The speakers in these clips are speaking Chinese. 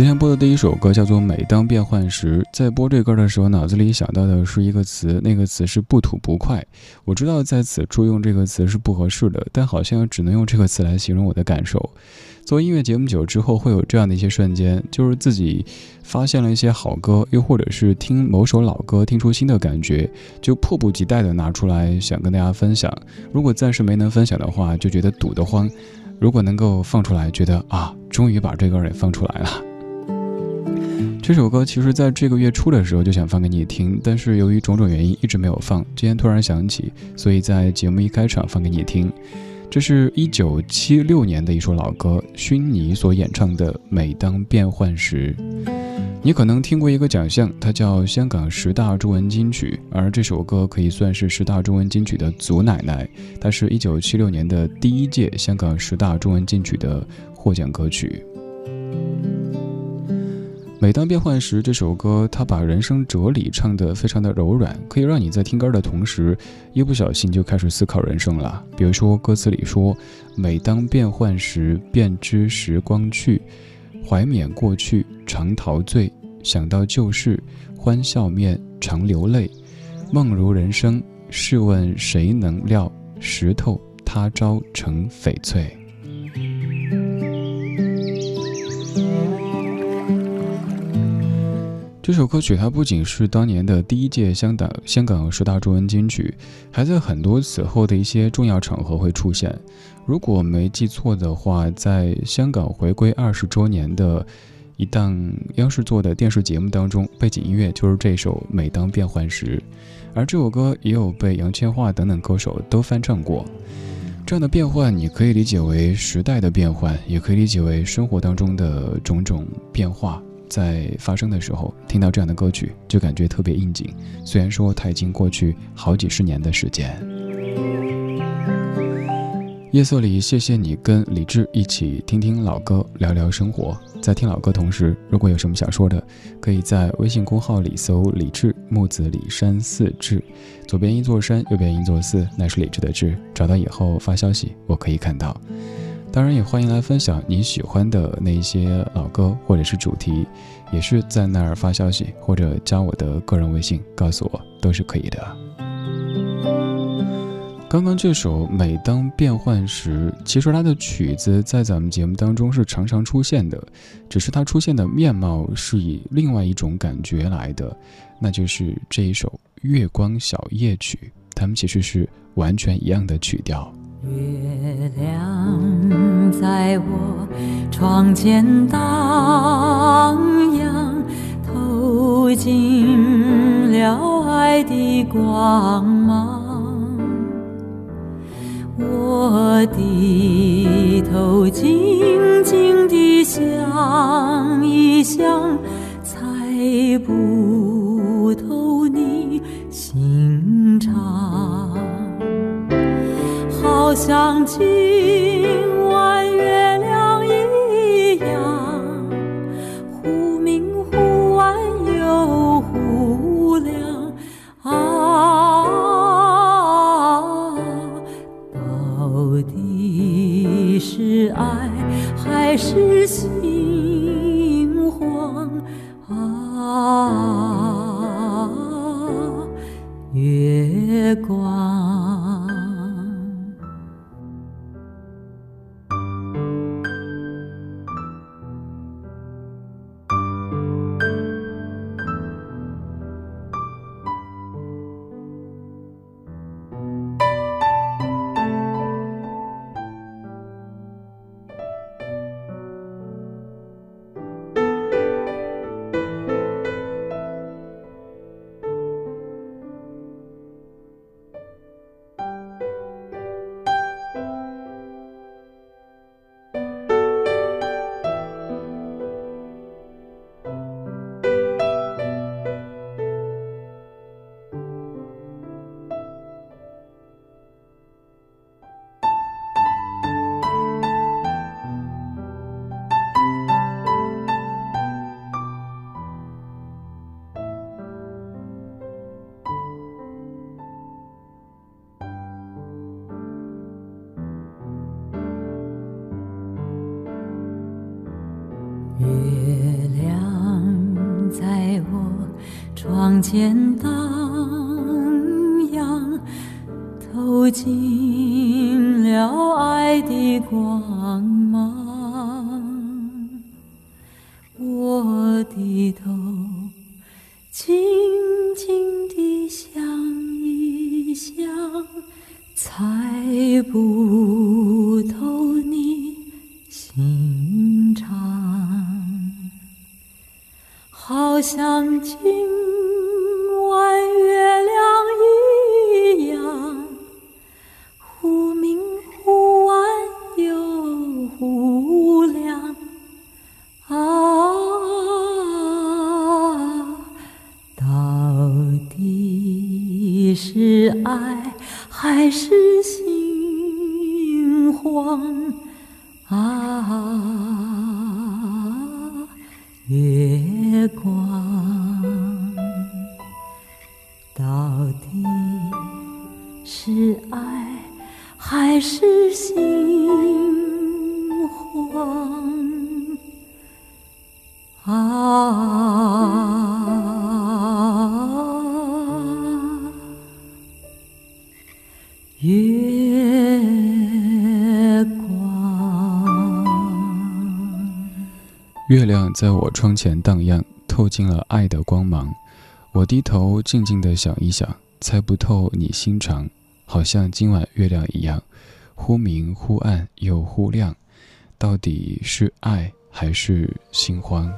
今天播的第一首歌叫做《每当变换时》。在播这歌的时候，脑子里想到的是一个词，那个词是“不吐不快”。我知道在此处用这个词是不合适的，但好像只能用这个词来形容我的感受。做音乐节目久之后，会有这样的一些瞬间，就是自己发现了一些好歌，又或者是听某首老歌听出新的感觉，就迫不及待的拿出来想跟大家分享。如果暂时没能分享的话，就觉得堵得慌；如果能够放出来，觉得啊，终于把这歌也放出来了。这首歌其实在这个月初的时候就想放给你听，但是由于种种原因一直没有放。今天突然想起，所以在节目一开场放给你听。这是一九七六年的一首老歌，薰妮所演唱的《每当变幻时》。你可能听过一个奖项，它叫香港十大中文金曲，而这首歌可以算是十大中文金曲的祖奶奶。它是一九七六年的第一届香港十大中文金曲的获奖歌曲。每当变换时，这首歌它把人生哲理唱得非常的柔软，可以让你在听歌的同时，一不小心就开始思考人生了。比如说歌词里说：“每当变换时，便知时光去，怀缅过去常陶醉，想到旧事欢笑面常流泪，梦如人生，试问谁能料，石头他朝成翡翠。”这首歌曲它不仅是当年的第一届香港香港十大中文金曲，还在很多此后的一些重要场合会出现。如果没记错的话，在香港回归二十周年的一档央视做的电视节目当中，背景音乐就是这首《每当变幻时》，而这首歌也有被杨千嬅等等歌手都翻唱过。这样的变换，你可以理解为时代的变换，也可以理解为生活当中的种种变化。在发生的时候，听到这样的歌曲，就感觉特别应景。虽然说它已经过去好几十年的时间。夜色里，谢谢你跟李志一起听听老歌，聊聊生活。在听老歌同时，如果有什么想说的，可以在微信公号里搜“李志木子李山四志”，左边一座山，右边一座寺，那是李志的志。找到以后发消息，我可以看到。当然也欢迎来分享你喜欢的那些老歌或者是主题，也是在那儿发消息或者加我的个人微信告诉我都是可以的。刚刚这首《每当变幻时》，其实它的曲子在咱们节目当中是常常出现的，只是它出现的面貌是以另外一种感觉来的，那就是这一首《月光小夜曲》，它们其实是完全一样的曲调。月亮在我窗前荡漾，透进了爱的光芒。我低头静静地想一想，猜不想起窗前荡漾，透进月亮在我窗前荡漾，透进了爱的光芒。我低头静静地想一想，猜不透你心肠，好像今晚月亮一样，忽明忽暗又忽亮，到底是爱还是心慌？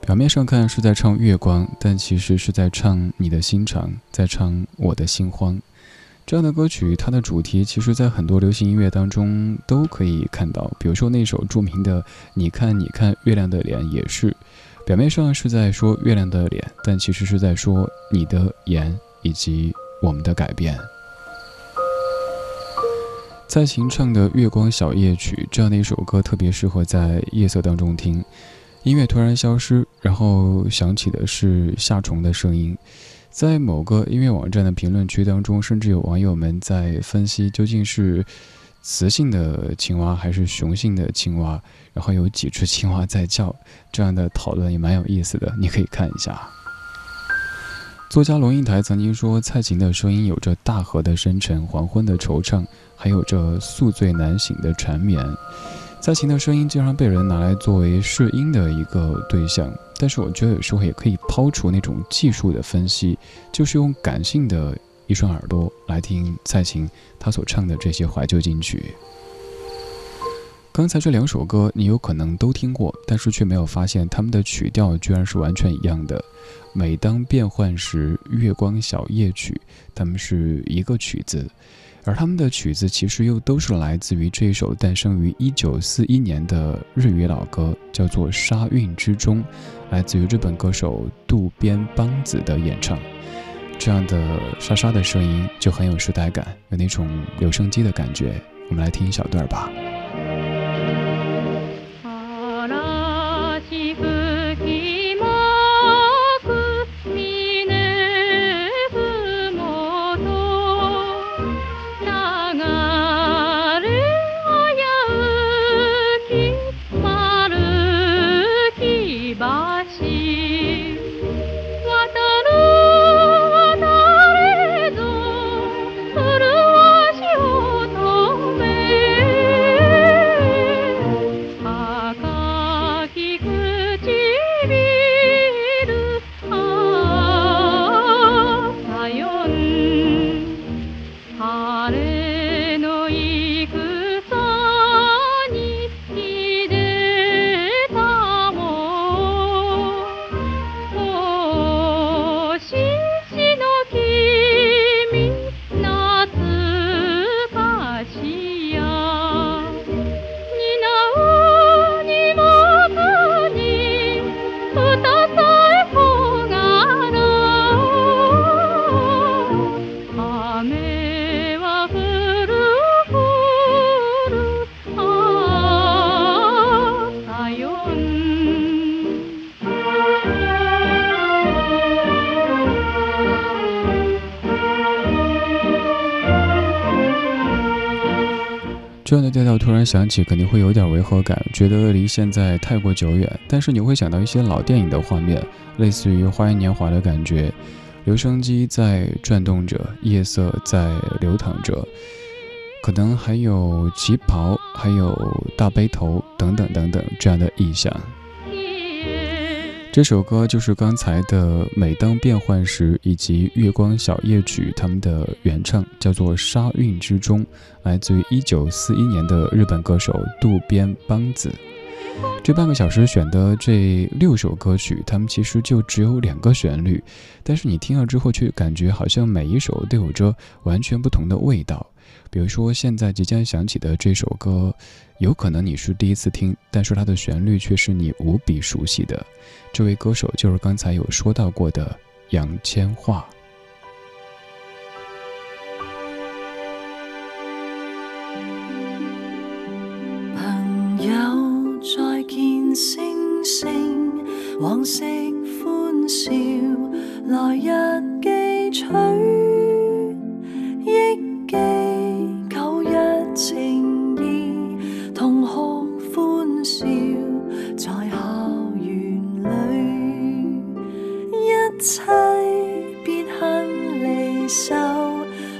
表面上看是在唱月光，但其实是在唱你的心肠，在唱我的心慌。这样的歌曲，它的主题其实，在很多流行音乐当中都可以看到。比如说那首著名的《你看，你看月亮的脸》，也是表面上是在说月亮的脸，但其实是在说你的眼以及我们的改变。蔡琴唱的《月光小夜曲》这样的一首歌，特别适合在夜色当中听。音乐突然消失，然后响起的是夏虫的声音。在某个音乐网站的评论区当中，甚至有网友们在分析究竟是雌性的青蛙还是雄性的青蛙，然后有几只青蛙在叫，这样的讨论也蛮有意思的，你可以看一下。作家龙应台曾经说，蔡琴的声音有着大河的深沉、黄昏的惆怅，还有着宿醉难醒的缠绵。蔡琴的声音经常被人拿来作为试音的一个对象，但是我觉得有时候也可以抛除那种技术的分析，就是用感性的一双耳朵来听蔡琴她所唱的这些怀旧金曲。刚才这两首歌你有可能都听过，但是却没有发现它们的曲调居然是完全一样的。每当变换时，月光小夜曲，它们是一个曲子。而他们的曲子其实又都是来自于这一首诞生于一九四一年的日语老歌，叫做《沙韵之中》，来自于日本歌手渡边邦子的演唱。这样的沙沙的声音就很有时代感，有那种留声机的感觉。我们来听一小段吧。这样的调调突然响起，肯定会有点违和感，觉得离现在太过久远。但是你会想到一些老电影的画面，类似于《花样年华》的感觉，留声机在转动着，夜色在流淌着，可能还有旗袍，还有大背头等等等等这样的意象。这首歌就是刚才的《每当变幻时》以及《月光小夜曲》他们的原唱，叫做《沙韵之中》，来自于一九四一年的日本歌手渡边邦子。这半个小时选的这六首歌曲，他们其实就只有两个旋律，但是你听了之后却感觉好像每一首都有着完全不同的味道。比如说现在即将响起的这首歌。有可能你是第一次听，但是它的旋律却是你无比熟悉的。这位歌手就是刚才有说到过的杨千嬅。朋友再见，星星往昔欢笑，来日记取，忆记旧日情。在校园里，一切别恨离愁，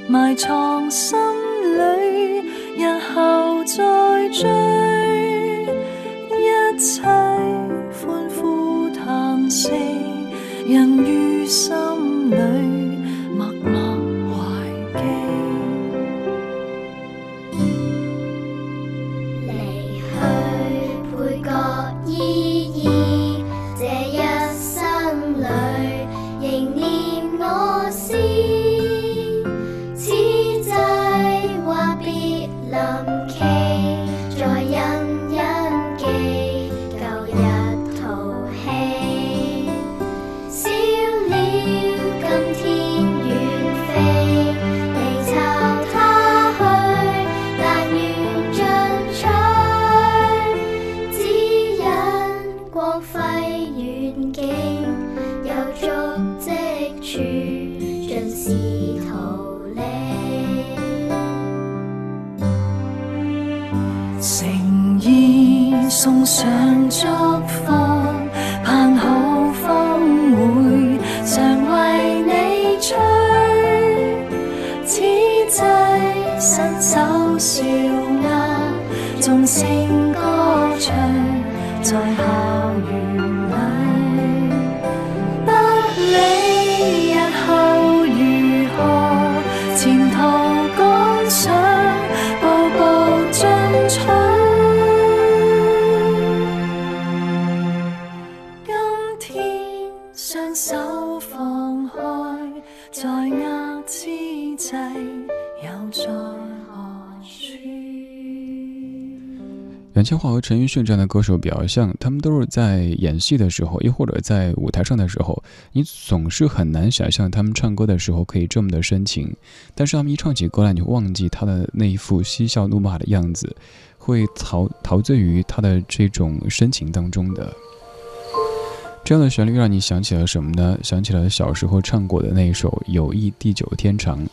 埋藏心里，日后再追，一切欢呼叹息。人于心里陈奕迅这样的歌手比较像，他们都是在演戏的时候，又或者在舞台上的时候，你总是很难想象他们唱歌的时候可以这么的深情。但是他们一唱起歌来，你会忘记他的那一副嬉笑怒骂的样子，会陶陶醉于他的这种深情当中的。这样的旋律让你想起了什么呢？想起了小时候唱过的那一首《友谊地久天长》。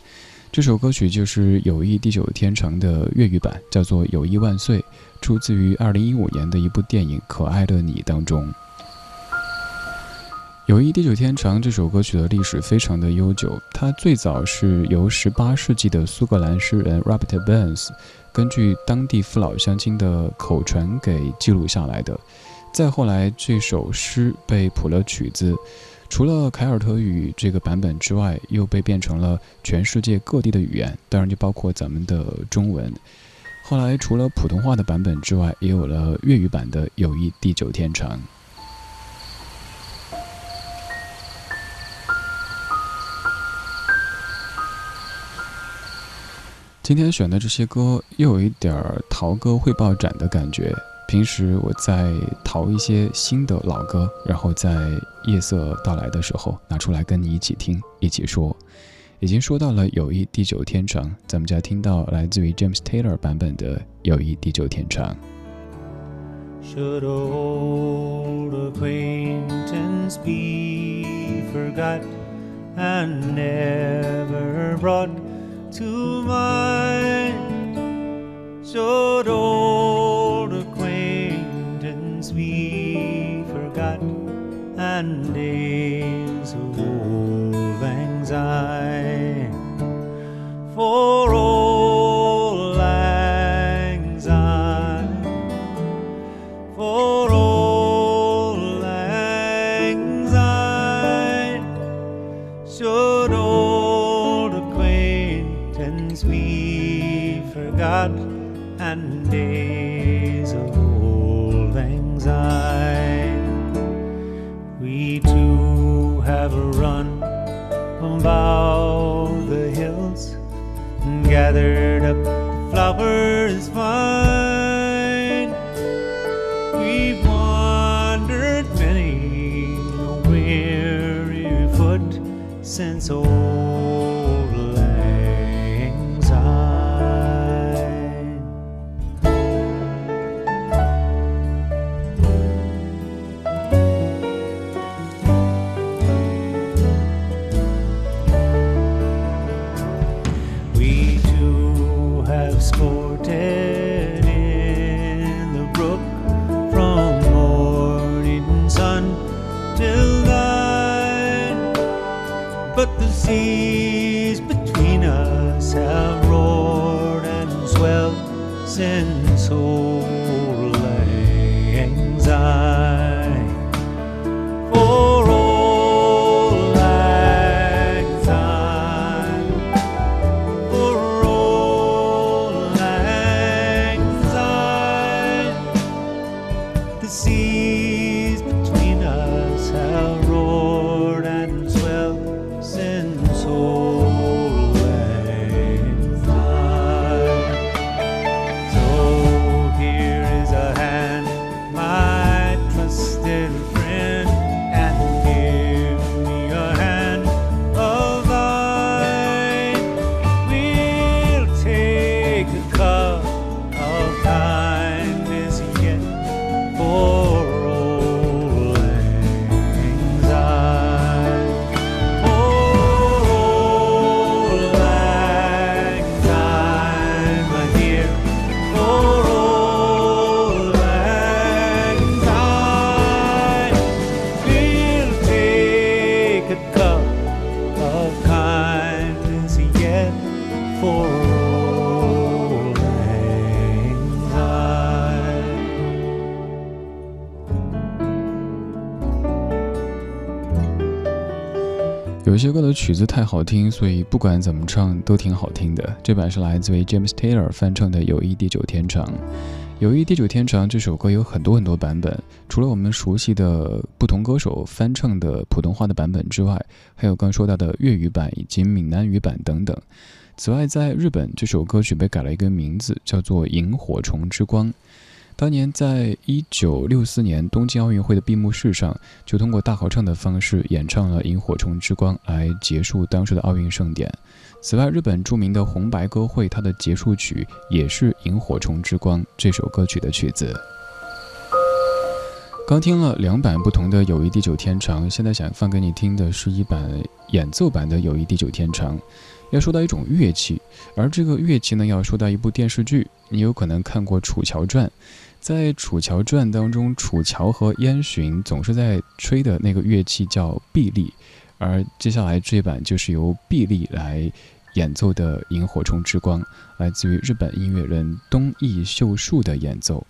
这首歌曲就是《友谊地久天长》的粤语版，叫做《友谊万岁》，出自于2015年的一部电影《可爱的你》当中。《友谊地久天长》这首歌曲的历史非常的悠久，它最早是由18世纪的苏格兰诗人 Robert Burns 根据当地父老乡亲的口传给记录下来的。再后来，这首诗被谱了曲子。除了凯尔特语这个版本之外，又被变成了全世界各地的语言，当然就包括咱们的中文。后来除了普通话的版本之外，也有了粤语版的《友谊地久天长》。今天选的这些歌，又有一点儿陶歌汇报展的感觉。平时我在淘一些新的老歌，然后在夜色到来的时候拿出来跟你一起听，一起说。已经说到了《友谊地久天长》，咱们就要听到来自于 James Taylor 版本的《友谊地久天长》。 Should old acquaintance be forgot and never brought to mind? Should old acquaintance be forgot and days of old mind's eye for all. 有些歌的曲子太好听，所以不管怎么唱都挺好听的。这版是来自于 James Taylor 翻唱的《友谊地久天长》。《友谊地久天长》这首歌有很多很多版本，除了我们熟悉的不同歌手翻唱的普通话的版本之外，还有刚说到的粤语版以及闽南语版等等。此外，在日本，这首歌曲被改了一个名字，叫做《萤火虫之光》。当年在一九六四年东京奥运会的闭幕式上，就通过大合唱的方式演唱了《萤火虫之光》来结束当时的奥运盛典。此外，日本著名的红白歌会，它的结束曲也是《萤火虫之光》这首歌曲的曲子。刚听了两版不同的《友谊地久天长》，现在想放给你听的是一版演奏版的《友谊地久天长》。要说到一种乐器，而这个乐器呢，要说到一部电视剧，你有可能看过《楚乔传》。在《楚乔传》当中，楚乔和燕洵总是在吹的那个乐器叫碧丽，而接下来这版就是由碧丽来演奏的《萤火虫之光》，来自于日本音乐人东义秀树的演奏。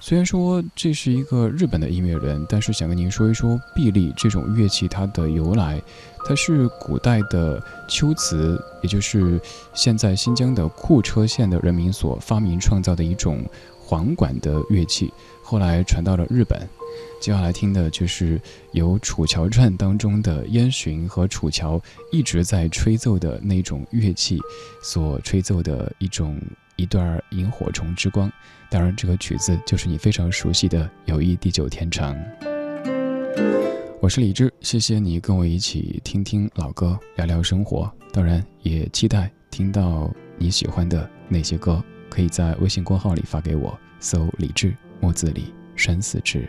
虽然说这是一个日本的音乐人，但是想跟您说一说碧丽这种乐器它的由来。它是古代的龟兹，也就是现在新疆的库车县的人民所发明创造的一种簧管的乐器，后来传到了日本。接下来听的就是由《楚乔传》当中的烟熏和楚乔一直在吹奏的那种乐器所吹奏的一种一段萤火虫之光。当然，这个曲子就是你非常熟悉的《友谊地久天长》。我是李志，谢谢你跟我一起听听老歌，聊聊生活。当然，也期待听到你喜欢的那些歌，可以在微信公号里发给我，搜“李志木子李山寺志”。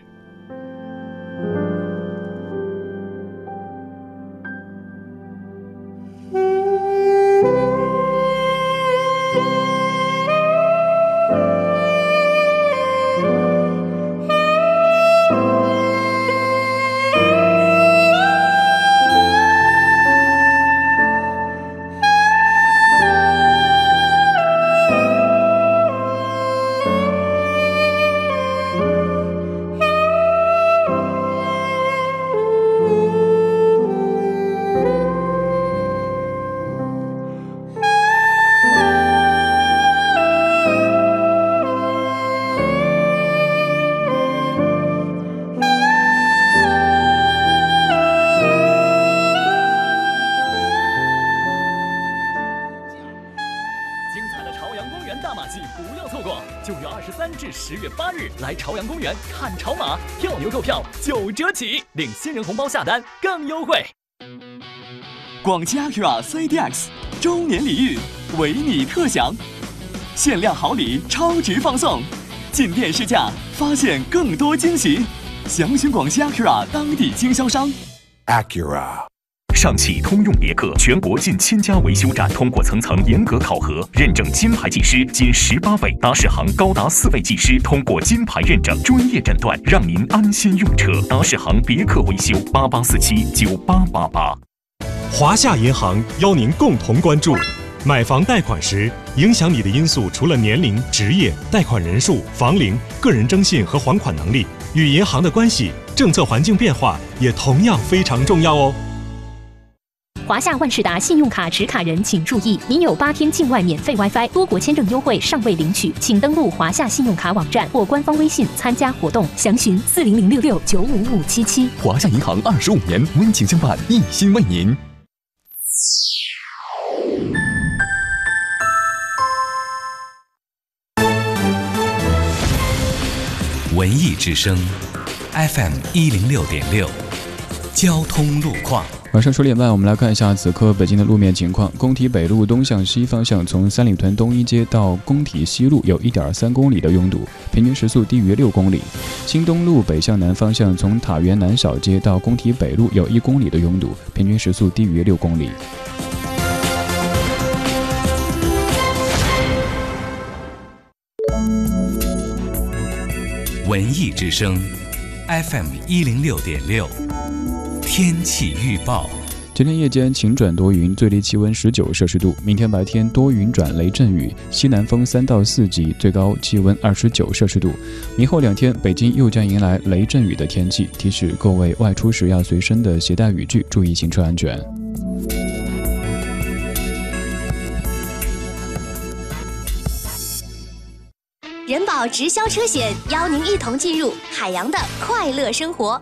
来朝阳公园看潮马，票牛购票九折起，领新人红包下单更优惠。广汽 Acura CDX 周年礼遇，为你特享，限量好礼超值放送，进店试驾，发现更多惊喜。详询广汽 Acura 当地经销商。Acura. 上汽通用别克全国近千家维修站通过层层严格考核，认证金牌技师仅十八位，达世行高达四位技师通过金牌认证，专业诊断，让您安心用车。达世行别克维修八八四七九八八八。华夏银行邀您共同关注，买房贷款时影响你的因素除了年龄、职业、贷款人数、房龄、个人征信和还款能力，与银行的关系、政策环境变化也同样非常重要哦。华夏万事达信用卡持卡人请注意，您有八天境外免费 WiFi、多国签证优惠尚未领取，请登录华夏信用卡网站或官方微信参加活动，详询四零零六六九五五七七。华夏银行二十五年温情相伴，一心为您。文艺之声，FM 一零六点六，交通路况。晚上十点半，我们来看一下此刻北京的路面情况。工体北路东向西方向，从三里屯东一街到工体西路有一点三公里的拥堵，平均时速低于六公里。新东路北向南方向，从塔园南小街到工体北路有一公里的拥堵，平均时速低于六公里。文艺之声，FM 一零六点六，天气预报。今天夜间晴转多云，最低气温十九摄氏度。明天白天多云转雷阵雨，西南风三到四级，最高气温二十九摄氏度。明后两天，北京又将迎来雷阵雨的天气，提示各位外出时要随身的携带雨具，注意行车安全。人保直销车险邀您一同进入海洋的快乐生活。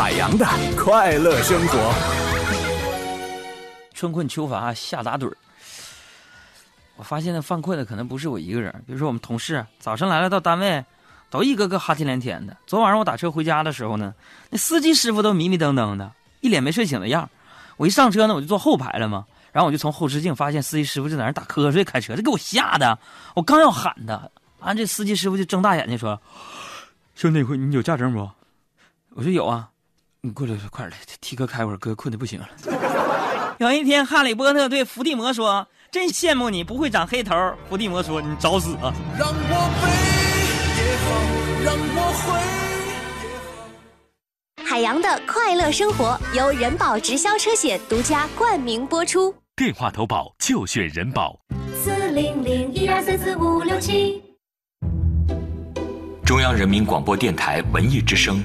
海洋的快乐生活。春困秋乏夏打盹儿。我发现呢，犯困的可能不是我一个人。比如说我们同事，早上来了到单位，都一个个哈欠连天的。昨晚上我打车回家的时候呢，那司机师傅都迷迷瞪瞪的，一脸没睡醒的样我一上车呢，我就坐后排了嘛，然后我就从后视镜发现司机师傅就在那打瞌睡开车，这给我吓的。我刚要喊他，完这司机师傅就睁大眼睛说：“兄弟，你有驾证不？”我说有啊。你过来，快点来，替哥开会儿，哥困的不行了。有一天，哈利波特对伏地魔说：“真羡慕你不会长黑头。”伏地魔说：“你找死啊！”让我飞也好，让我回。海洋的快乐生活由人保直销车险独家冠名播出。电话投保就选人保。四零零一二三四五六七。中央人民广播电台文艺之声。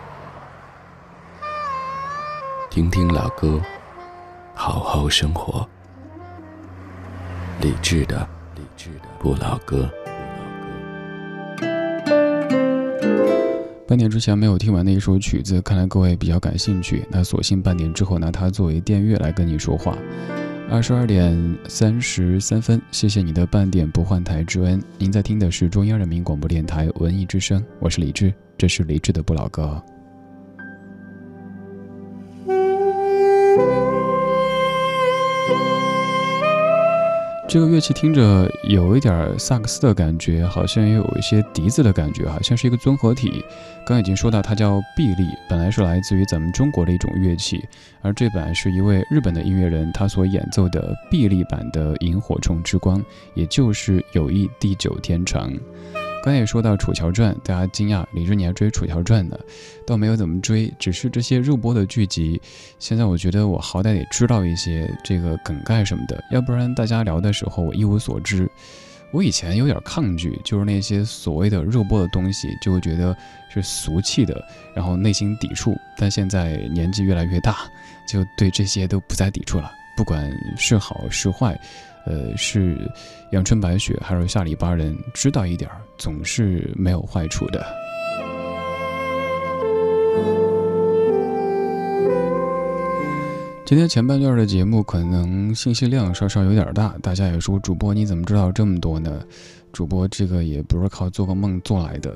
听听老歌，好好生活。理智的，理智的不老歌。半点之前没有听完的一首曲子，看来各位比较感兴趣。那索性半点之后拿它作为电乐来跟你说话。二十二点三十三分，谢谢你的半点不换台之恩。您在听的是中央人民广播电台文艺之声，我是李志，这是李志的不老歌。这个乐器听着有一点萨克斯的感觉，好像也有一些笛子的感觉，好像是一个综合体。刚已经说到，它叫臂力，本来是来自于咱们中国的一种乐器，而这版是一位日本的音乐人他所演奏的臂力版的《萤火虫之光》，也就是友谊地久天长。刚才也说到《楚乔传》，大家惊讶李志你还追《楚乔传》呢，倒没有怎么追，只是这些热播的剧集，现在我觉得我好歹得知道一些这个梗概什么的，要不然大家聊的时候我一无所知。我以前有点抗拒，就是那些所谓的热播的东西，就会觉得是俗气的，然后内心抵触。但现在年纪越来越大，就对这些都不再抵触了，不管是好是坏。呃，是阳春白雪还是下里巴人？知道一点，总是没有坏处的。今天前半段的节目可能信息量稍稍有点大，大家也说主播你怎么知道这么多呢？主播这个也不是靠做个梦做来的。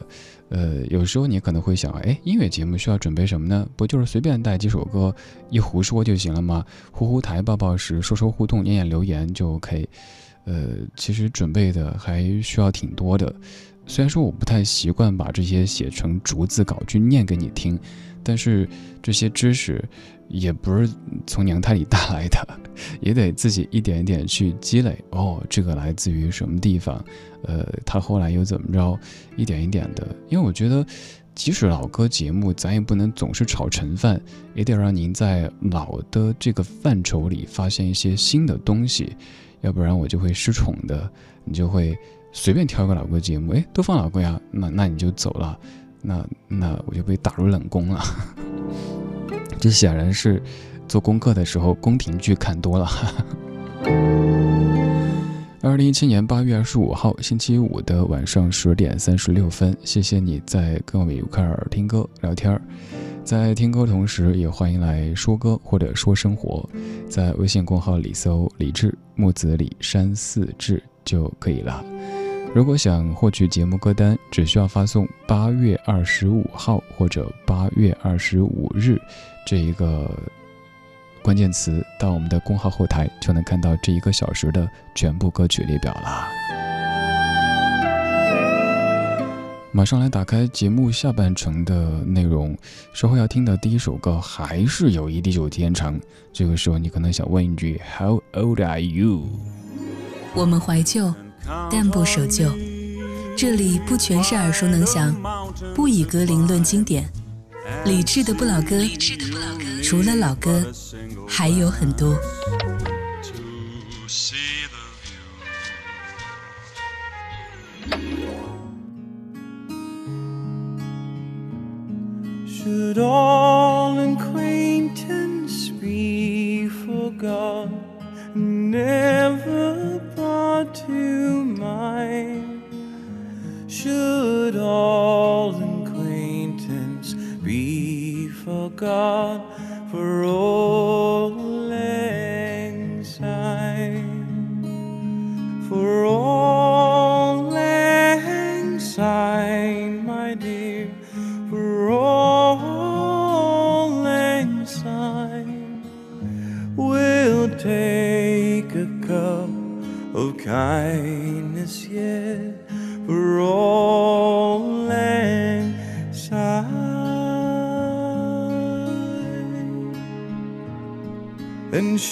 呃，有时候你可能会想，哎，音乐节目需要准备什么呢？不就是随便带几首歌一胡说就行了吗？呼呼台报报时，说说互动，念念留言就 OK。呃，其实准备的还需要挺多的。虽然说我不太习惯把这些写成逐字稿去念给你听，但是这些知识也不是从娘胎里带来的，也得自己一点一点去积累。哦，这个来自于什么地方？呃，他后来又怎么着？一点一点的。因为我觉得，即使老歌节目，咱也不能总是炒陈饭，也得让您在老的这个范畴里发现一些新的东西。要不然我就会失宠的，你就会随便挑一个老歌节目，哎，都放老歌呀，那那你就走了，那那我就被打入冷宫了。这显然是做功课的时候宫廷剧看多了。二零一七年八月二十五号星期五的晚上十点三十六分，谢谢你在跟我们一块儿听歌聊天儿。在听歌同时，也欢迎来说歌或者说生活，在微信公号里搜“李志木子李山寺志”就可以了。如果想获取节目歌单，只需要发送“八月二十五号”或者“八月二十五日”这一个关键词到我们的公号后台，就能看到这一个小时的全部歌曲列表啦。马上来打开节目下半程的内容，稍后要听的第一首歌还是友谊地久天长。这个时候你可能想问一句：How old are you？我们怀旧，但不守旧。这里不全是耳熟能详，不以歌龄论经典。理智的不老歌，除了老歌，还有很多。 Should all acquaintance be forgot, never brought to mind? Should all acquaintance be forgot for all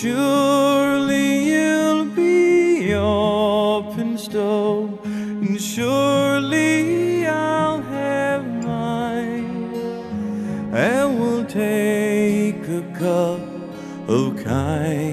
Surely you'll be up and stove, and surely I'll have mine, and we'll take a cup of kindness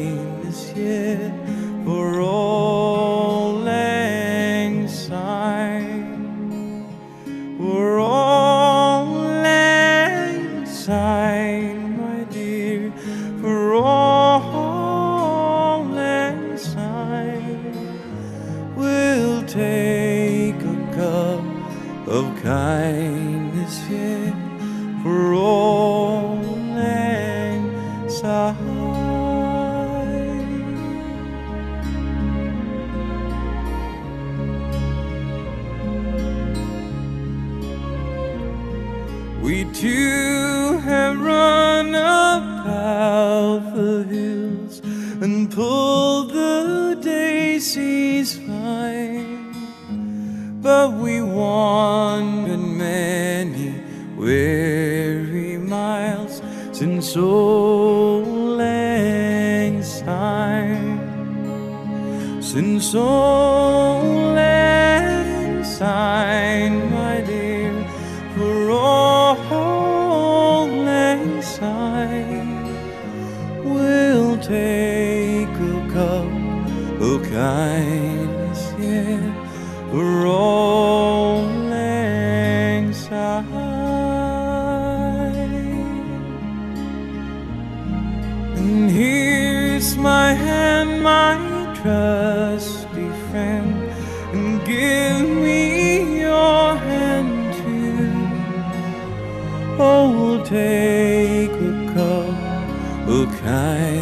so lang time since all trusty friend, and give me your hand too. Oh, we'll take a cup of kindness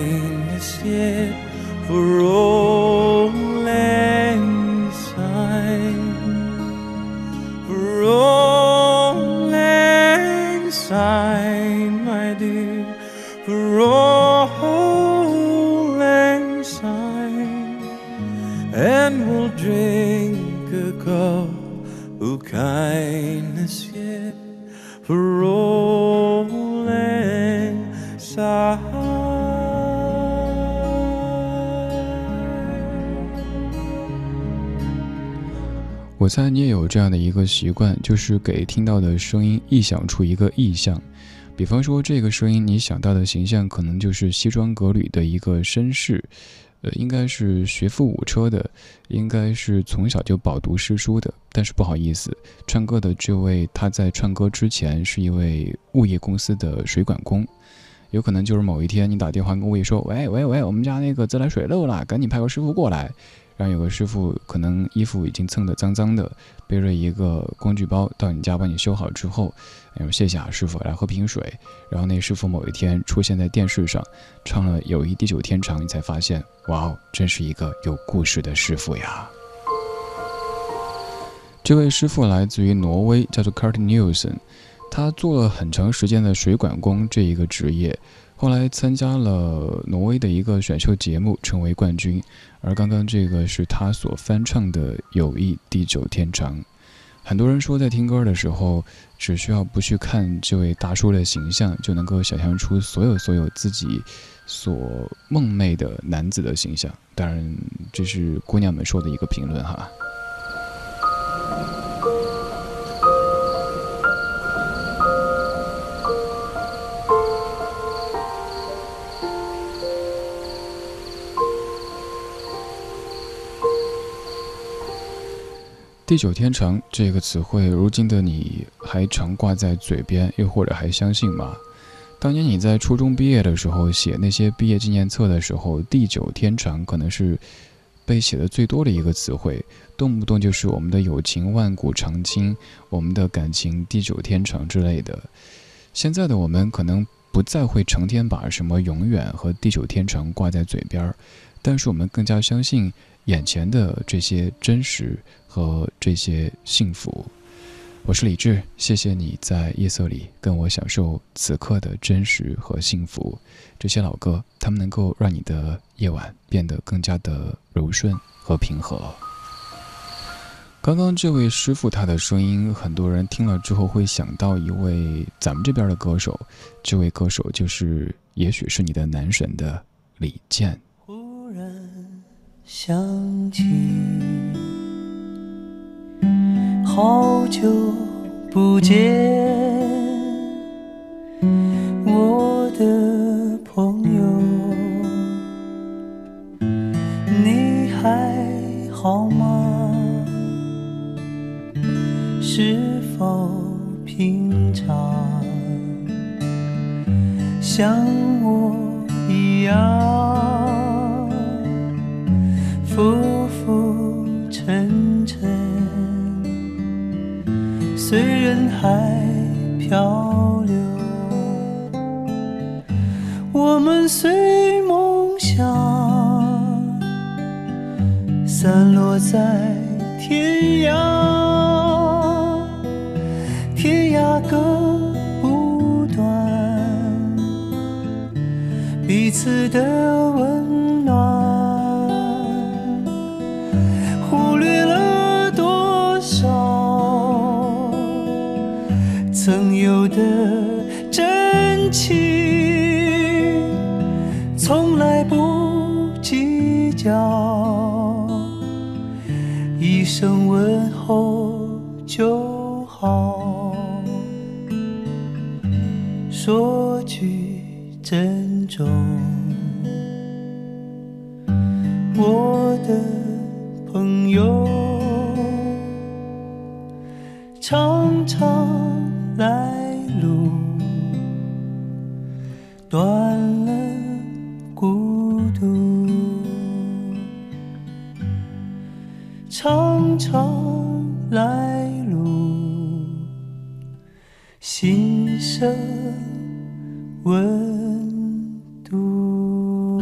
我猜你也有这样的一个习惯，就是给听到的声音臆想出一个意象。比方说，这个声音你想到的形象可能就是西装革履的一个绅士，呃，应该是学富五车的，应该是从小就饱读诗书的。但是不好意思，唱歌的这位他在唱歌之前是一位物业公司的水管工，有可能就是某一天你打电话跟物业说：“喂喂喂，我们家那个自来水漏了，赶紧派个师傅过来。”然后有个师傅可能衣服已经蹭得脏脏的，背着一个工具包到你家帮你修好之后，哎呦谢谢啊师傅，来喝瓶水。然后那师傅某一天出现在电视上，唱了《友谊地久天长》，你才发现，哇哦，真是一个有故事的师傅呀。这位师傅来自于挪威，叫做 Kurt Nielsen，他做了很长时间的水管工这一个职业。后来参加了挪威的一个选秀节目，成为冠军。而刚刚这个是他所翻唱的《友谊地久天长》。很多人说，在听歌的时候，只需要不去看这位大叔的形象，就能够想象出所有所有自己所梦寐的男子的形象。当然，这是姑娘们说的一个评论哈。地久天长这个词汇，如今的你还常挂在嘴边，又或者还相信吗？当年你在初中毕业的时候，写那些毕业纪念册的时候，“地久天长”可能是被写的最多的一个词汇，动不动就是我们的友情万古长青，我们的感情地久天长之类的。现在的我们可能不再会成天把什么永远和地久天长挂在嘴边，但是我们更加相信眼前的这些真实。和这些幸福，我是李志，谢谢你在夜色里跟我享受此刻的真实和幸福。这些老歌，他们能够让你的夜晚变得更加的柔顺和平和。刚刚这位师傅他的声音，很多人听了之后会想到一位咱们这边的歌手，这位歌手就是也许是你的男神的李健。忽然想起。好久不见，心生温度。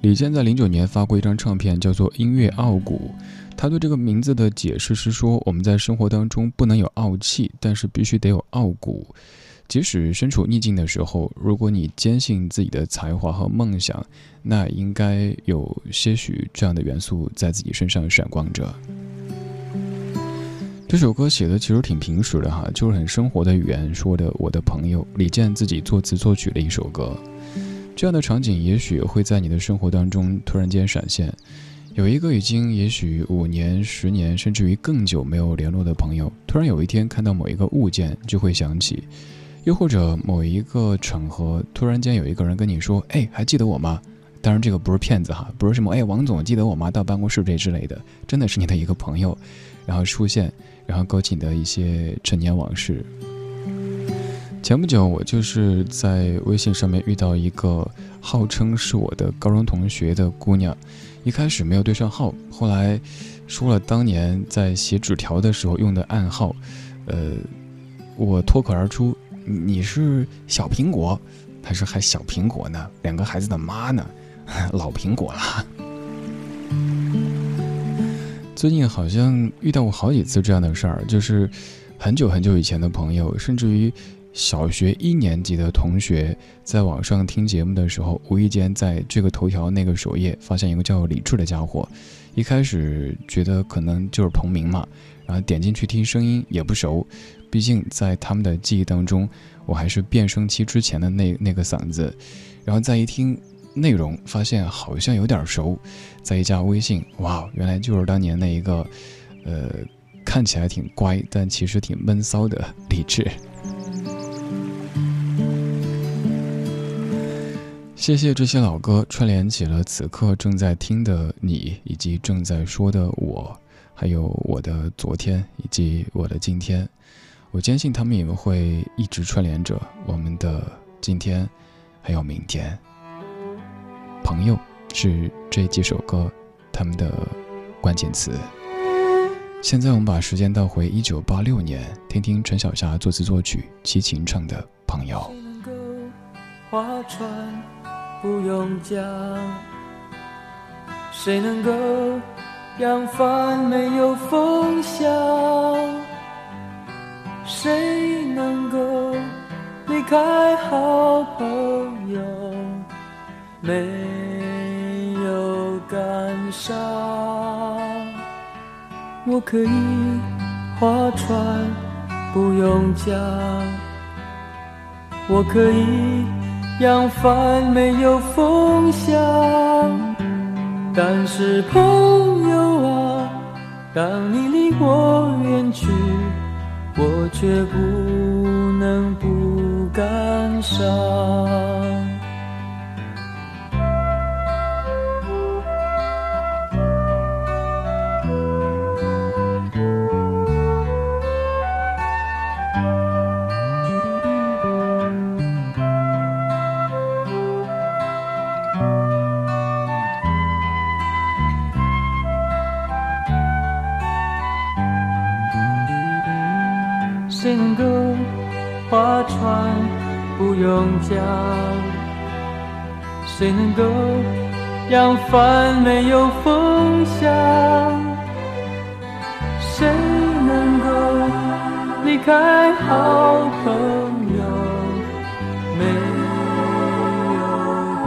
李健在零九年发过一张唱片，叫做《音乐傲骨》。他对这个名字的解释是说，我们在生活当中不能有傲气，但是必须得有傲骨。即使身处逆境的时候，如果你坚信自己的才华和梦想，那应该有些许这样的元素在自己身上闪光着。这首歌写的其实挺平实的哈，就是很生活的语言说的。我的朋友李健自己作词作曲的一首歌，这样的场景也许会在你的生活当中突然间闪现。有一个已经也许五年、十年，甚至于更久没有联络的朋友，突然有一天看到某一个物件就会想起；又或者某一个场合，突然间有一个人跟你说：“哎，还记得我吗？”当然，这个不是骗子哈，不是什么“哎，王总记得我吗？”到办公室这之类的，真的是你的一个朋友，然后出现。然后勾起的一些陈年往事。前不久，我就是在微信上面遇到一个号称是我的高中同学的姑娘，一开始没有对上号，后来说了当年在写纸条的时候用的暗号，呃，我脱口而出：“你是小苹果。”他说：“还小苹果呢，两个孩子的妈呢，老苹果了。”最近好像遇到过好几次这样的事儿，就是很久很久以前的朋友，甚至于小学一年级的同学，在网上听节目的时候，无意间在这个头条那个首页发现一个叫李智的家伙，一开始觉得可能就是同名嘛，然后点进去听声音也不熟，毕竟在他们的记忆当中，我还是变声期之前的那那个嗓子，然后再一听。内容发现好像有点熟，再一加微信，哇，原来就是当年那一个，呃，看起来挺乖，但其实挺闷骚的李智。谢谢这些老歌串联起了此刻正在听的你，以及正在说的我，还有我的昨天以及我的今天。我坚信他们也会一直串联着我们的今天，还有明天。朋友是这几首歌他们的关键词。现在我们把时间倒回一九八六年，听听陈小霞作词作曲、齐秦唱的《朋友》。能够划船不用桨？谁能够扬帆没有风向？谁能够离开好朋友？没有。感伤，我可以划船不用桨，我可以扬帆没有风向。但是朋友啊，当你离我远去，我却不能不感伤。扬帆没有风向？谁能够离开好朋友没有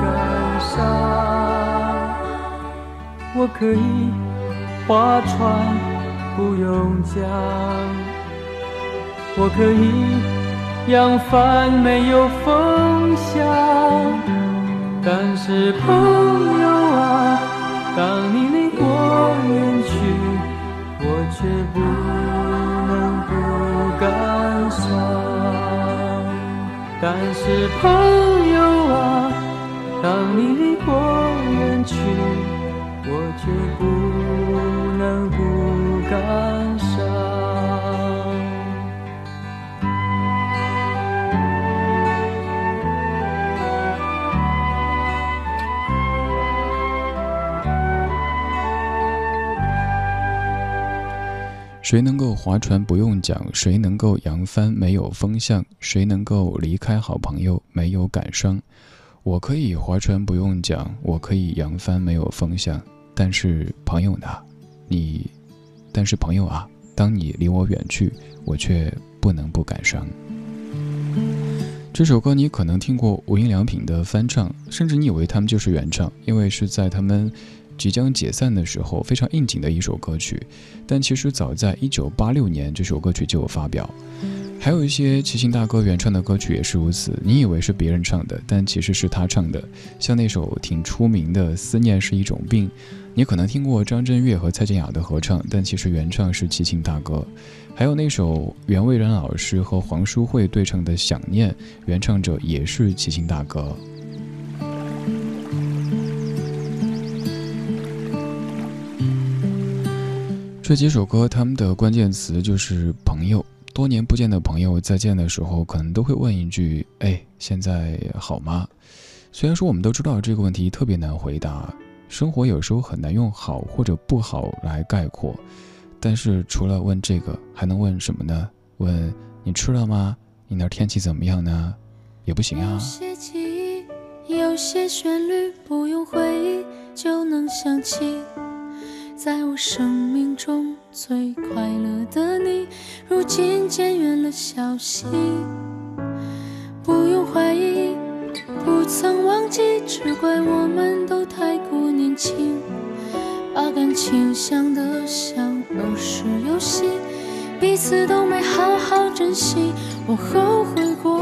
感伤？我可以划船不用桨。我可以扬帆没有风向，但是朋但是朋友啊，划船不用桨？谁能够扬帆没有风向？谁能够离开好朋友没有感伤？我可以划船不用桨，我可以扬帆没有风向，但是朋友呢？你，但是朋友啊，当你离我远去，我却不能不感伤。这首歌你可能听过无印良品的翻唱，甚至你以为他们就是原唱，因为是在他们即将解散的时候非常应景的一首歌曲。但其实早在一九八六年，这首歌曲就有发表。还有一些齐秦大哥原创的歌曲也是如此，你以为是别人唱的，但其实是他唱的。像那首挺出名的《思念是一种病》，你可能听过张震岳和蔡健雅的合唱，但其实原唱是齐秦大哥。还有那首袁惟仁老师和黄淑慧对唱的《想念》，原唱者也是齐秦大哥。这几首歌，他们的关键词就是朋友。多年不见的朋友，再见的时候，可能都会问一句：“哎，现在好吗？”虽然说我们都知道这个问题特别难回答，生活有时候很难用好或者不好来概括。但是除了问这个，还能问什么呢？问你吃了吗？你那天气怎么样呢？也不行啊。有些记忆，有些旋律，不用回忆就能想起。在我生命中最快乐的你，如今渐远了消息。不用怀疑，不曾忘记，只怪我们都太过年轻，把感情想得像儿时游戏，彼此都没好好珍惜。我后悔过，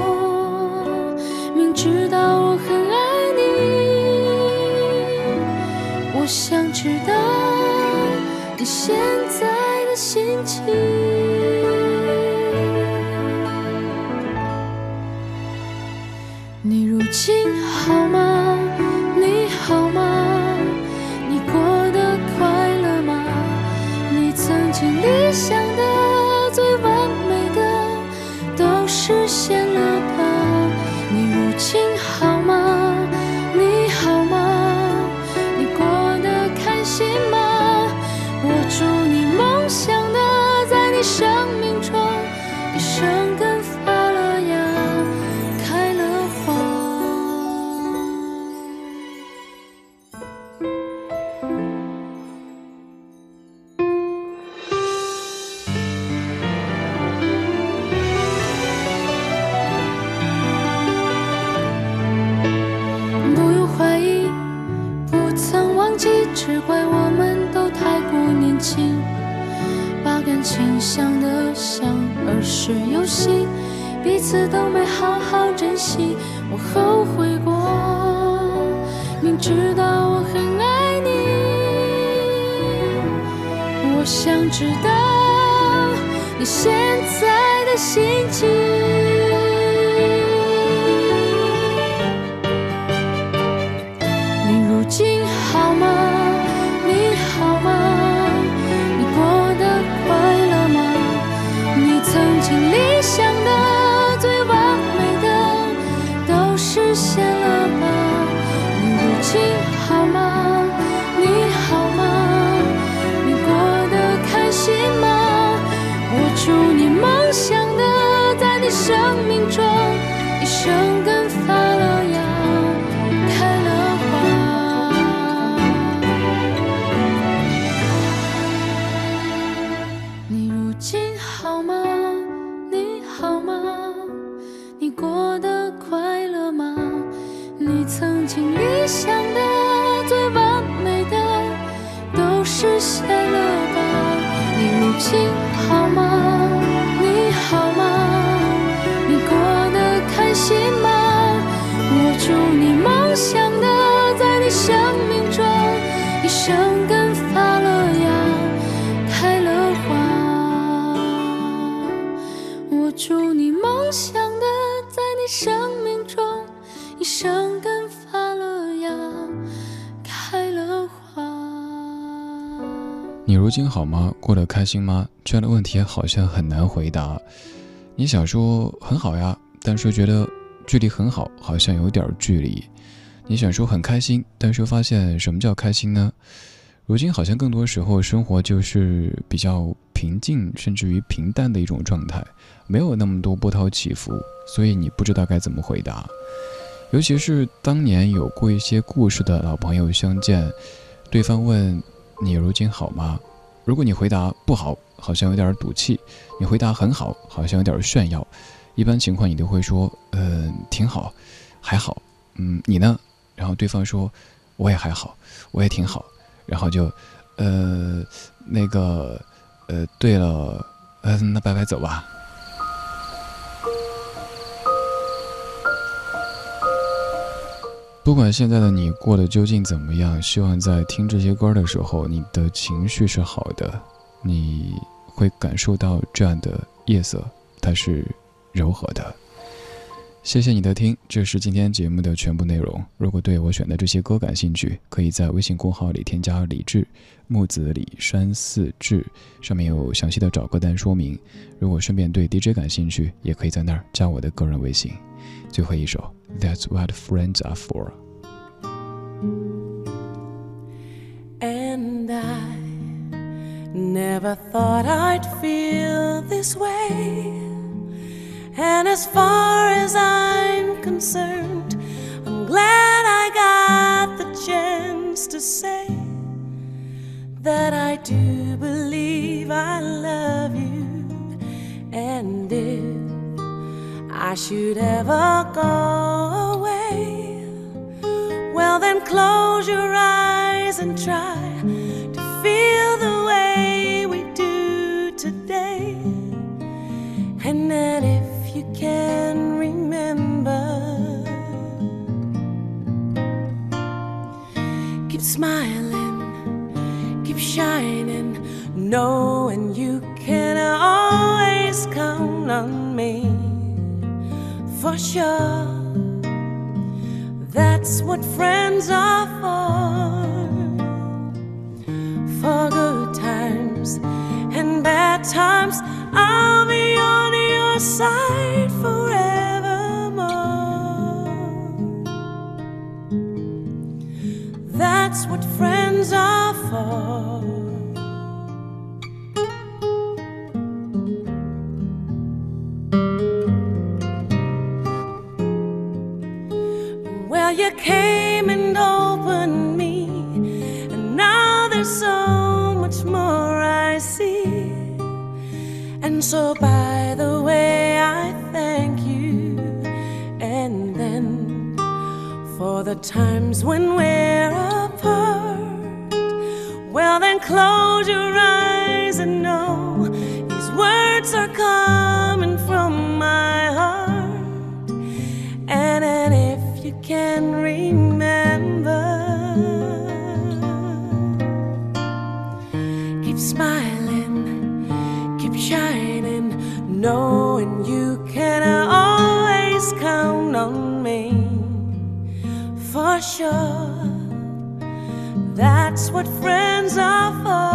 把感情想得像儿时游戏，彼此都没好好珍惜。我后悔过，明知道我很爱你，我想知道你现在的心情。生根心吗？这样的问题好像很难回答。你想说很好呀，但是觉得距离很好，好像有点距离。你想说很开心，但是发现什么叫开心呢？如今好像更多时候生活就是比较平静，甚至于平淡的一种状态，没有那么多波涛起伏，所以你不知道该怎么回答。尤其是当年有过一些故事的老朋友相见，对方问你如今好吗？如果你回答不好，好像有点赌气；你回答很好，好像有点炫耀。一般情况你都会说，嗯，挺好，还好。嗯，你呢？然后对方说，我也还好，我也挺好。然后就，呃，那个，呃，对了，呃，那拜拜，走吧。不管现在的你过得究竟怎么样，希望在听这些歌的时候，你的情绪是好的，你会感受到这样的夜色，它是柔和的。谢谢你的听，这是今天节目的全部内容。如果对我选的这些歌感兴趣，可以在微信公号里添加“李志木子李山寺志”，上面有详细的找歌单说明。如果顺便对 DJ 感兴趣，也可以在那儿加我的个人微信。最后一首，That's what friends are for。And I never thought I'd feel this way. And as far as I'm concerned, I'm glad I got the chance to say that I do believe I love you. And if I should ever go away, well, then close your eyes and try to feel the way we do today. And then if you can remember, keep smiling, keep shining, knowing you can always count on me for sure. That's what friends are for. For good times and bad times, your side forevermore. That's what friends are for. Well, you came and opened me, and now there's so much more I see. And so, by times when we're apart, well, then close your eyes and know these words are coming from my heart. And, and if you can remember, sure. That's what friends are for.